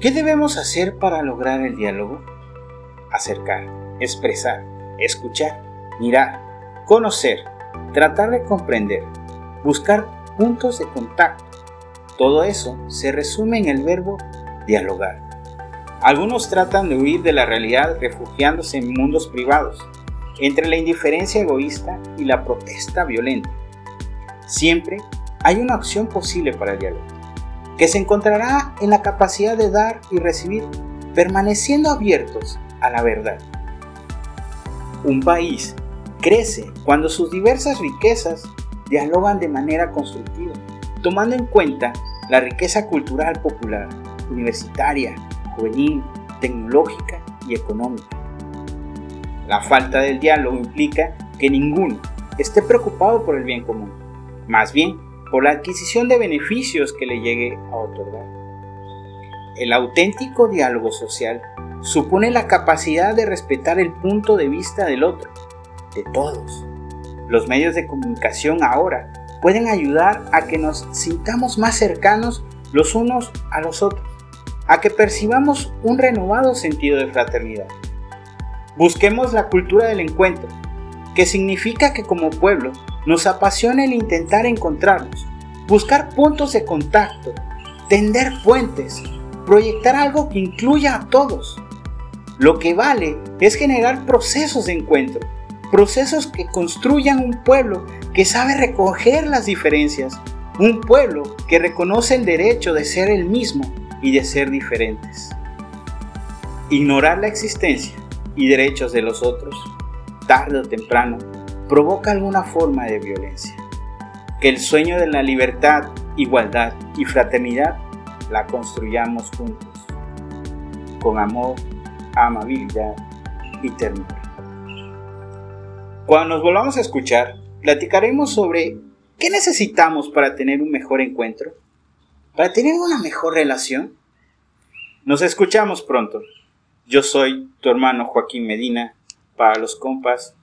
¿Qué debemos hacer para lograr el diálogo? Acercar, expresar, escuchar, mirar, conocer, tratar de comprender, buscar puntos de contacto. Todo eso se resume en el verbo dialogar. Algunos tratan de huir de la realidad refugiándose en mundos privados, entre la indiferencia egoísta y la protesta violenta. Siempre hay una opción posible para el diálogo, que se encontrará en la capacidad de dar y recibir, permaneciendo abiertos a la verdad. Un país crece cuando sus diversas riquezas dialogan de manera constructiva, tomando en cuenta la riqueza cultural popular, universitaria, juvenil, tecnológica y económica. La falta del diálogo implica que ninguno esté preocupado por el bien común, más bien por la adquisición de beneficios que le llegue a otorgar. El auténtico diálogo social supone la capacidad de respetar el punto de vista del otro, de todos. Los medios de comunicación ahora pueden ayudar a que nos sintamos más cercanos los unos a los otros, a que percibamos un renovado sentido de fraternidad. Busquemos la cultura del encuentro, que significa que como pueblo nos apasiona el intentar encontrarnos, buscar puntos de contacto, tender puentes, proyectar algo que incluya a todos. Lo que vale es generar procesos de encuentro, procesos que construyan un pueblo que sabe recoger las diferencias, un pueblo que reconoce el derecho de ser el mismo y de ser diferentes. Ignorar la existencia y derechos de los otros, tarde o temprano, provoca alguna forma de violencia. Que el sueño de la libertad, igualdad y fraternidad la construyamos juntos, con amor, amabilidad y ternura. Cuando nos volvamos a escuchar, platicaremos sobre qué necesitamos para tener un mejor encuentro, para tener una mejor relación. Nos escuchamos pronto. Yo soy tu hermano Joaquín Medina para los compas